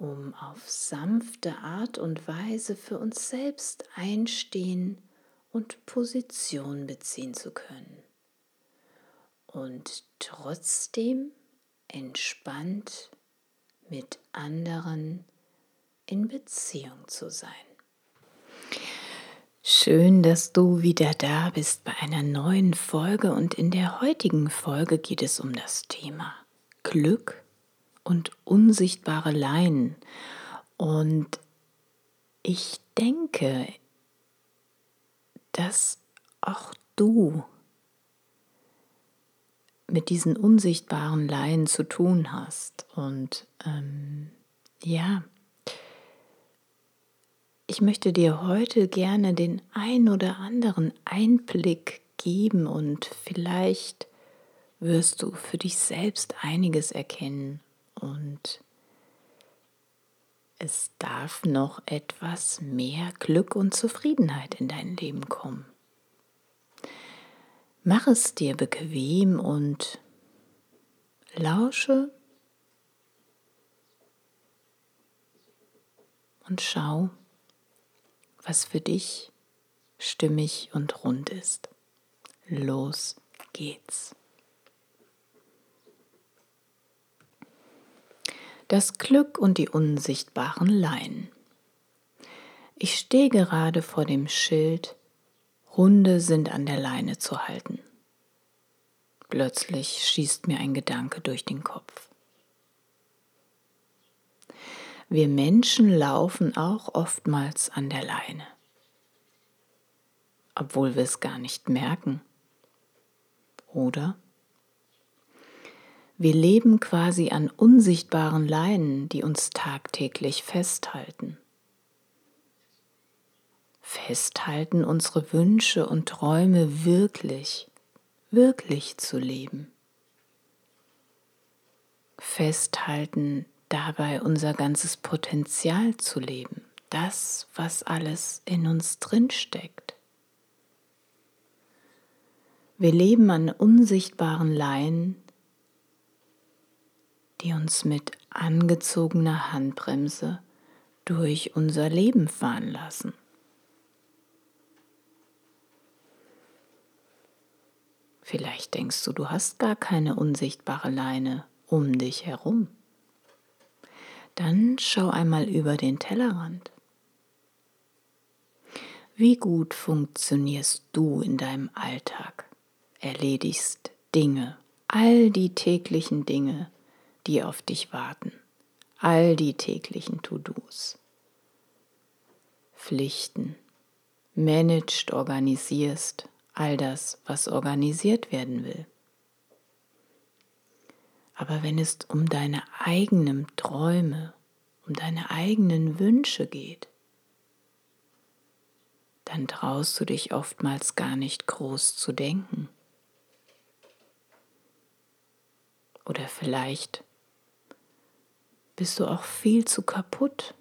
um auf sanfte Art und Weise für uns selbst einstehen und Position beziehen zu können. Und trotzdem entspannt mit anderen in Beziehung zu sein. Schön, dass du wieder da bist bei einer neuen Folge und in der heutigen Folge geht es um das Thema Glück und unsichtbare Leinen. Und ich denke, dass auch du mit diesen unsichtbaren Leinen zu tun hast. Und ähm, ja, ich möchte dir heute gerne den ein oder anderen Einblick geben und vielleicht wirst du für dich selbst einiges erkennen und es darf noch etwas mehr Glück und Zufriedenheit in dein Leben kommen. Mach es dir bequem und lausche und schau, was für dich stimmig und rund ist. Los geht's. Das Glück und die unsichtbaren Leinen. Ich stehe gerade vor dem Schild, Hunde sind an der Leine zu halten. Plötzlich schießt mir ein Gedanke durch den Kopf. Wir Menschen laufen auch oftmals an der Leine, obwohl wir es gar nicht merken. Oder? Wir leben quasi an unsichtbaren Leinen, die uns tagtäglich festhalten. Festhalten, unsere Wünsche und Träume wirklich, wirklich zu leben. Festhalten, dabei unser ganzes Potenzial zu leben, das, was alles in uns drinsteckt. Wir leben an unsichtbaren Leinen, die uns mit angezogener Handbremse durch unser Leben fahren lassen. Vielleicht denkst du, du hast gar keine unsichtbare Leine um dich herum. Dann schau einmal über den Tellerrand. Wie gut funktionierst du in deinem Alltag? Erledigst Dinge, all die täglichen Dinge, die auf dich warten. All die täglichen To-Dos. Pflichten. Managed, organisierst all das, was organisiert werden will. Aber wenn es um deine eigenen Träume, um deine eigenen Wünsche geht, dann traust du dich oftmals gar nicht groß zu denken. Oder vielleicht bist du auch viel zu kaputt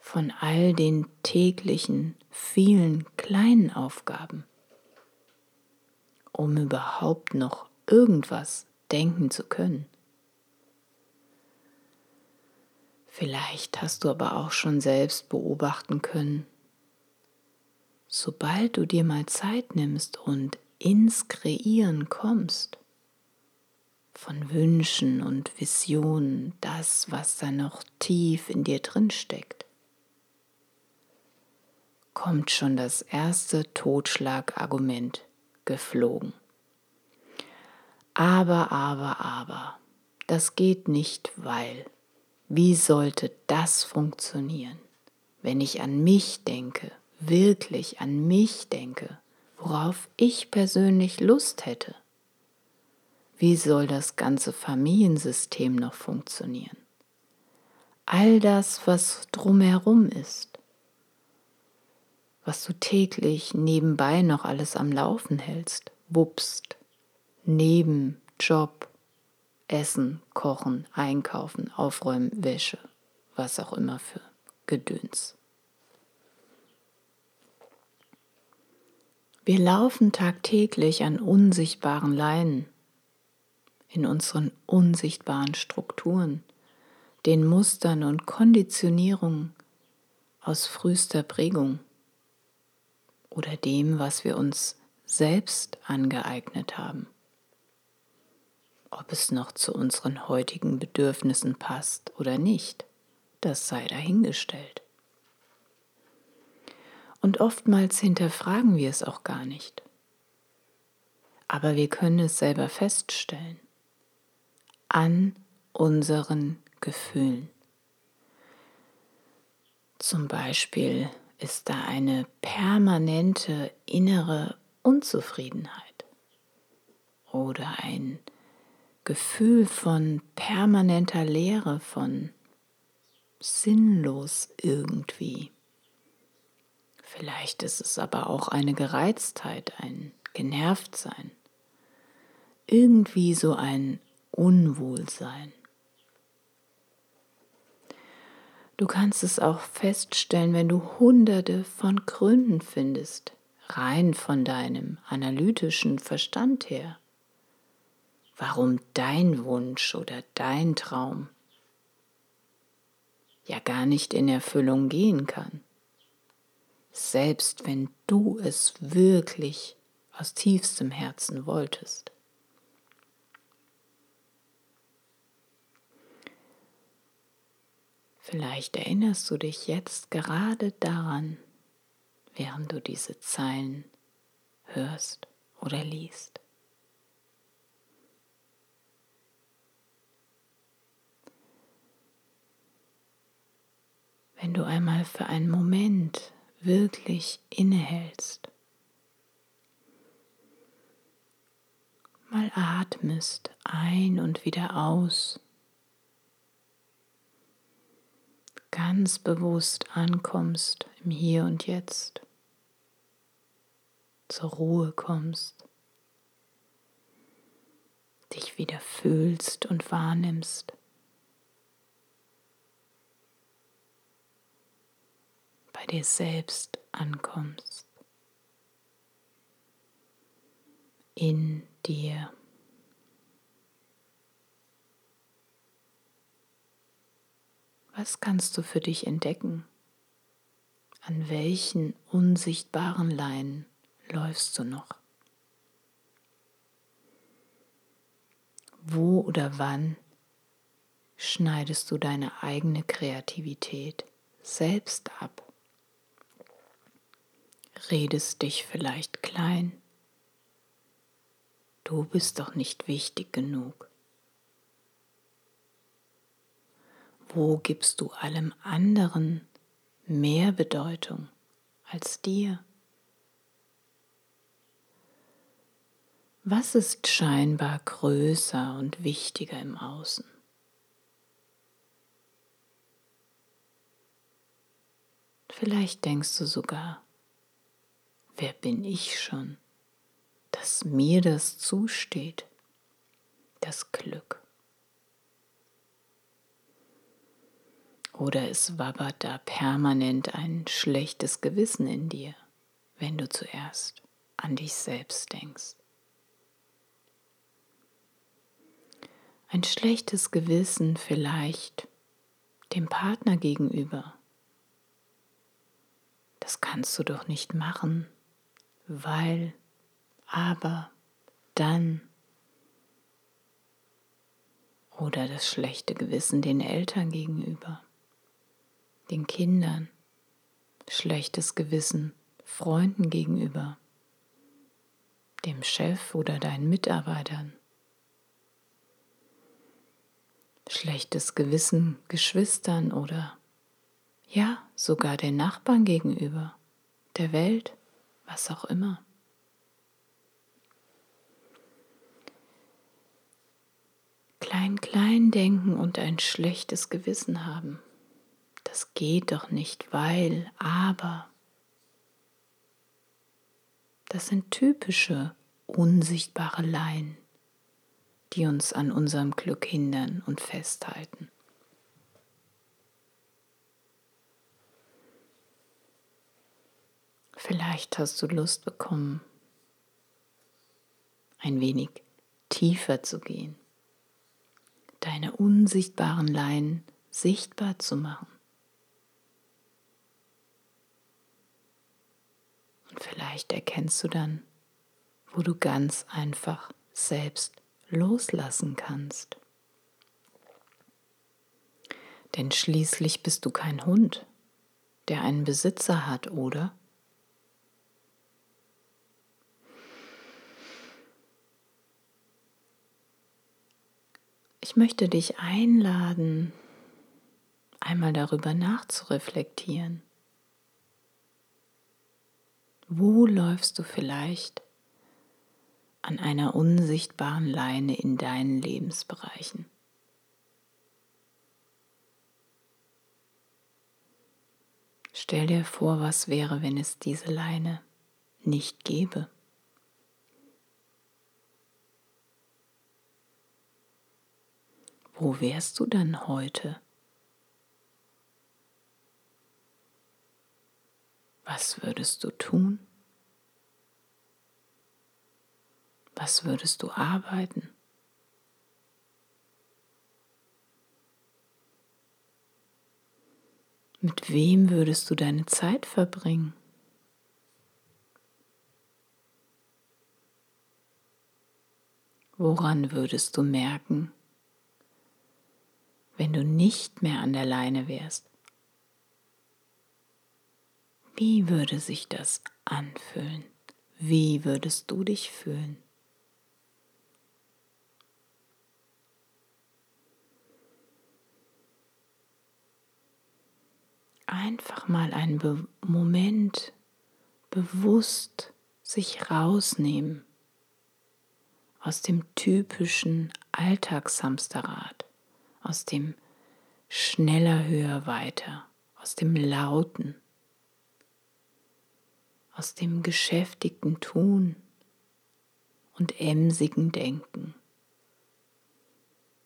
von all den täglichen, vielen kleinen Aufgaben, um überhaupt noch irgendwas denken zu können. Vielleicht hast du aber auch schon selbst beobachten können, sobald du dir mal Zeit nimmst und ins Kreieren kommst, von Wünschen und Visionen, das, was da noch tief in dir drin steckt. kommt schon das erste Totschlagargument geflogen. Aber, aber, aber, das geht nicht, weil. Wie sollte das funktionieren, wenn ich an mich denke, wirklich an mich denke, worauf ich persönlich Lust hätte? Wie soll das ganze Familiensystem noch funktionieren? All das, was drumherum ist, was du täglich nebenbei noch alles am Laufen hältst, wupst, neben Job, Essen, Kochen, Einkaufen, Aufräumen, Wäsche, was auch immer für Gedöns. Wir laufen tagtäglich an unsichtbaren Leinen in unseren unsichtbaren Strukturen, den Mustern und Konditionierungen aus frühester Prägung oder dem, was wir uns selbst angeeignet haben. Ob es noch zu unseren heutigen Bedürfnissen passt oder nicht, das sei dahingestellt. Und oftmals hinterfragen wir es auch gar nicht. Aber wir können es selber feststellen an unseren Gefühlen. Zum Beispiel ist da eine permanente innere Unzufriedenheit oder ein Gefühl von permanenter Leere, von sinnlos irgendwie. Vielleicht ist es aber auch eine Gereiztheit, ein Genervtsein, irgendwie so ein Unwohlsein. Du kannst es auch feststellen, wenn du hunderte von Gründen findest, rein von deinem analytischen Verstand her, warum dein Wunsch oder dein Traum ja gar nicht in Erfüllung gehen kann, selbst wenn du es wirklich aus tiefstem Herzen wolltest. Vielleicht erinnerst du dich jetzt gerade daran, während du diese Zeilen hörst oder liest. Wenn du einmal für einen Moment wirklich innehältst, mal atmest ein und wieder aus, ganz bewusst ankommst im Hier und Jetzt, zur Ruhe kommst, dich wieder fühlst und wahrnimmst. bei dir selbst ankommst, in dir. Was kannst du für dich entdecken? An welchen unsichtbaren Leinen läufst du noch? Wo oder wann schneidest du deine eigene Kreativität selbst ab? Redest dich vielleicht klein? Du bist doch nicht wichtig genug. Wo gibst du allem anderen mehr Bedeutung als dir? Was ist scheinbar größer und wichtiger im Außen? Vielleicht denkst du sogar, wer bin ich schon, dass mir das zusteht, das Glück. Oder es wabbert da permanent ein schlechtes Gewissen in dir, wenn du zuerst an dich selbst denkst. Ein schlechtes Gewissen vielleicht dem Partner gegenüber. Das kannst du doch nicht machen, weil, aber, dann. Oder das schlechte Gewissen den Eltern gegenüber den Kindern, schlechtes Gewissen Freunden gegenüber, dem Chef oder deinen Mitarbeitern, schlechtes Gewissen Geschwistern oder ja, sogar den Nachbarn gegenüber, der Welt, was auch immer. Klein, klein denken und ein schlechtes Gewissen haben. Das geht doch nicht, weil, aber. Das sind typische, unsichtbare Laien, die uns an unserem Glück hindern und festhalten. Vielleicht hast du Lust bekommen, ein wenig tiefer zu gehen, deine unsichtbaren Leinen sichtbar zu machen. Und vielleicht erkennst du dann, wo du ganz einfach selbst loslassen kannst. Denn schließlich bist du kein Hund, der einen Besitzer hat, oder? Ich möchte dich einladen, einmal darüber nachzureflektieren. Wo läufst du vielleicht an einer unsichtbaren Leine in deinen Lebensbereichen? Stell dir vor, was wäre, wenn es diese Leine nicht gäbe. Wo wärst du dann heute? Was würdest du tun? Was würdest du arbeiten? Mit wem würdest du deine Zeit verbringen? Woran würdest du merken, wenn du nicht mehr an der Leine wärst? Wie würde sich das anfühlen? Wie würdest du dich fühlen? Einfach mal einen Be Moment bewusst sich rausnehmen aus dem typischen Alltagshamsterrad aus dem schneller, höher, weiter, aus dem lauten, aus dem geschäftigten Tun und emsigen Denken.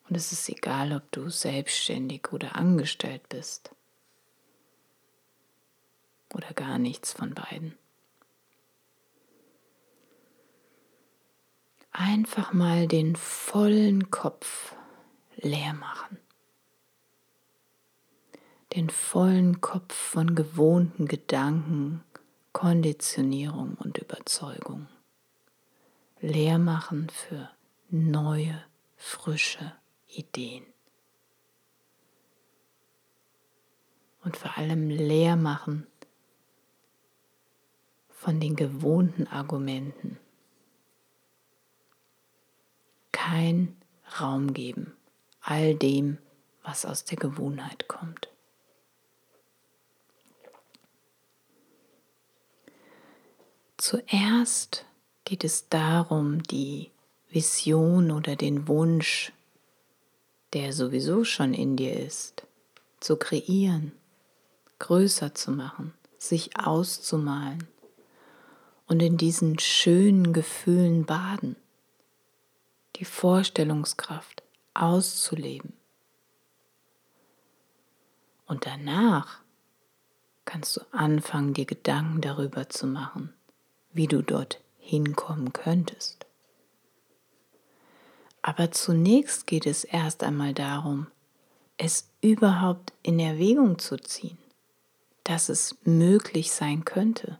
Und es ist egal, ob du selbstständig oder angestellt bist oder gar nichts von beiden. Einfach mal den vollen Kopf leer machen. Den vollen Kopf von gewohnten Gedanken, Konditionierung und Überzeugung. Leer machen für neue, frische Ideen. Und vor allem leer machen von den gewohnten Argumenten. Kein Raum geben all dem, was aus der Gewohnheit kommt. Zuerst geht es darum, die Vision oder den Wunsch, der sowieso schon in dir ist, zu kreieren, größer zu machen, sich auszumalen und in diesen schönen Gefühlen baden. Die Vorstellungskraft, auszuleben. Und danach kannst du anfangen, dir Gedanken darüber zu machen, wie du dort hinkommen könntest. Aber zunächst geht es erst einmal darum, es überhaupt in Erwägung zu ziehen, dass es möglich sein könnte,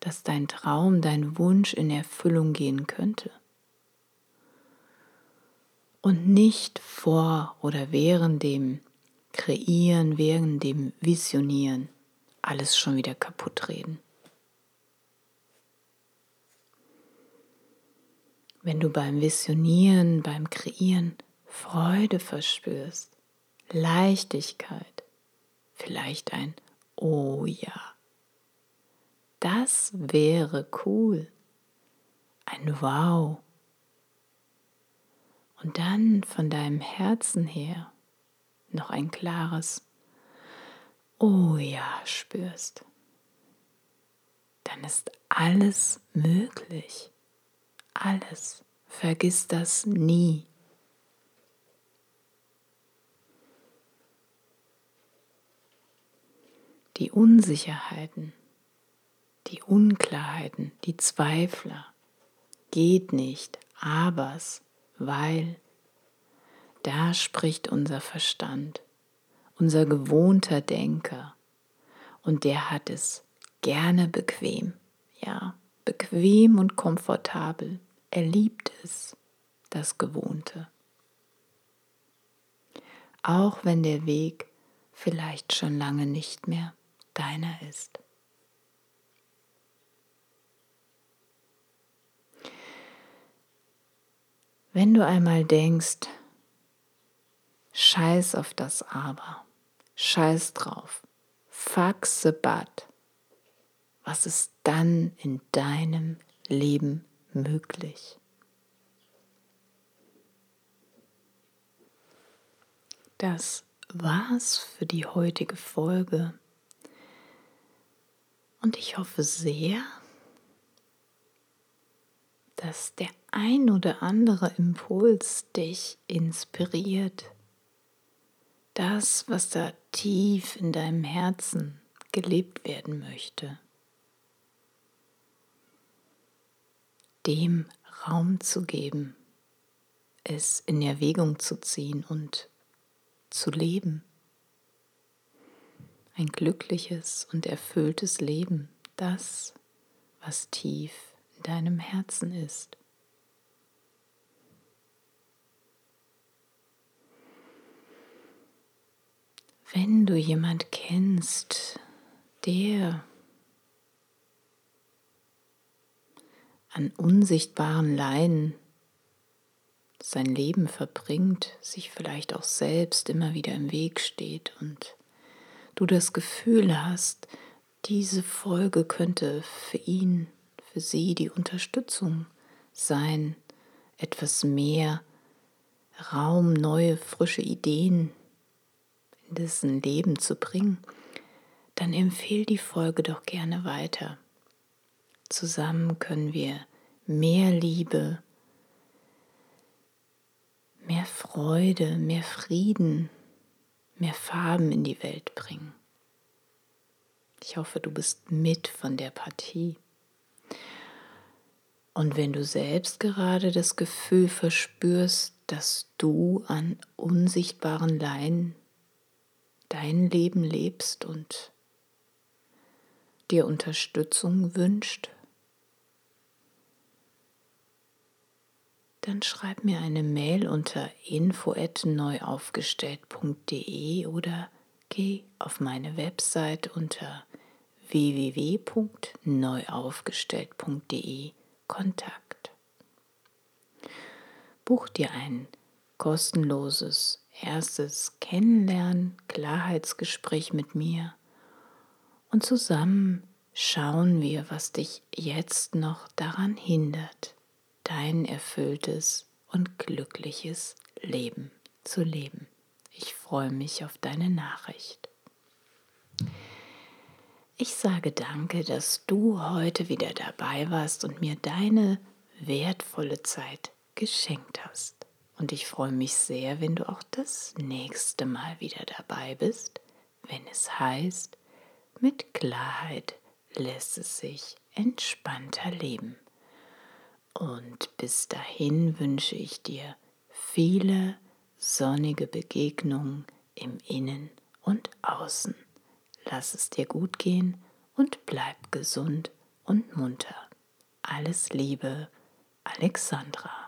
dass dein Traum, dein Wunsch in Erfüllung gehen könnte und nicht vor oder während dem Kreieren, während dem Visionieren alles schon wieder kaputt reden. Wenn du beim Visionieren, beim Kreieren Freude verspürst, Leichtigkeit, vielleicht ein Oh ja, das wäre cool, ein Wow. Und dann von deinem Herzen her noch ein klares Oh ja spürst, dann ist alles möglich. Alles. Vergiss das nie. Die Unsicherheiten, die Unklarheiten, die Zweifler, geht nicht, abers, weil da spricht unser Verstand unser gewohnter Denker. Und der hat es gerne bequem, ja, bequem und komfortabel. Er liebt es, das Gewohnte. Auch wenn der Weg vielleicht schon lange nicht mehr deiner ist. Wenn du einmal denkst, scheiß auf das Aber, Scheiß drauf. The butt. Was ist dann in deinem Leben möglich? Das war's für die heutige Folge. Und ich hoffe sehr, dass der ein oder andere Impuls dich inspiriert, das, was da tief in deinem Herzen gelebt werden möchte, dem Raum zu geben, es in Erwägung zu ziehen und zu leben. Ein glückliches und erfülltes Leben, das, was tief in deinem Herzen ist. Wenn du jemand kennst, der an unsichtbaren Leiden sein Leben verbringt, sich vielleicht auch selbst immer wieder im Weg steht und du das Gefühl hast, diese Folge könnte für ihn, für sie die Unterstützung sein, etwas mehr Raum, neue, frische Ideen in dessen Leben zu bringen, dann empfehle die Folge doch gerne weiter. Zusammen können wir mehr Liebe, mehr Freude, mehr Frieden, mehr Farben in die Welt bringen. Ich hoffe, du bist mit von der Partie. Und wenn du selbst gerade das Gefühl verspürst, dass du an unsichtbaren Leinen dein Leben lebst und dir Unterstützung wünscht, dann schreib mir eine Mail unter info@neuaufgestellt.de oder geh auf meine Website unter www.neuaufgestellt.de Kontakt. Buch dir ein kostenloses erstes Kennenlernen, Klarheitsgespräch mit mir und zusammen schauen wir, was dich jetzt noch daran hindert, dein erfülltes und glückliches Leben zu leben. Ich freue mich auf deine Nachricht. Ich sage danke, dass du heute wieder dabei warst und mir deine wertvolle Zeit geschenkt hast. Und ich freue mich sehr, wenn du auch das nächste Mal wieder dabei bist, wenn es heißt, mit Klarheit lässt es sich entspannter leben. Und bis dahin wünsche ich dir viele sonnige Begegnungen im Innen und Außen. Lass es dir gut gehen und bleib gesund und munter. Alles Liebe, Alexandra.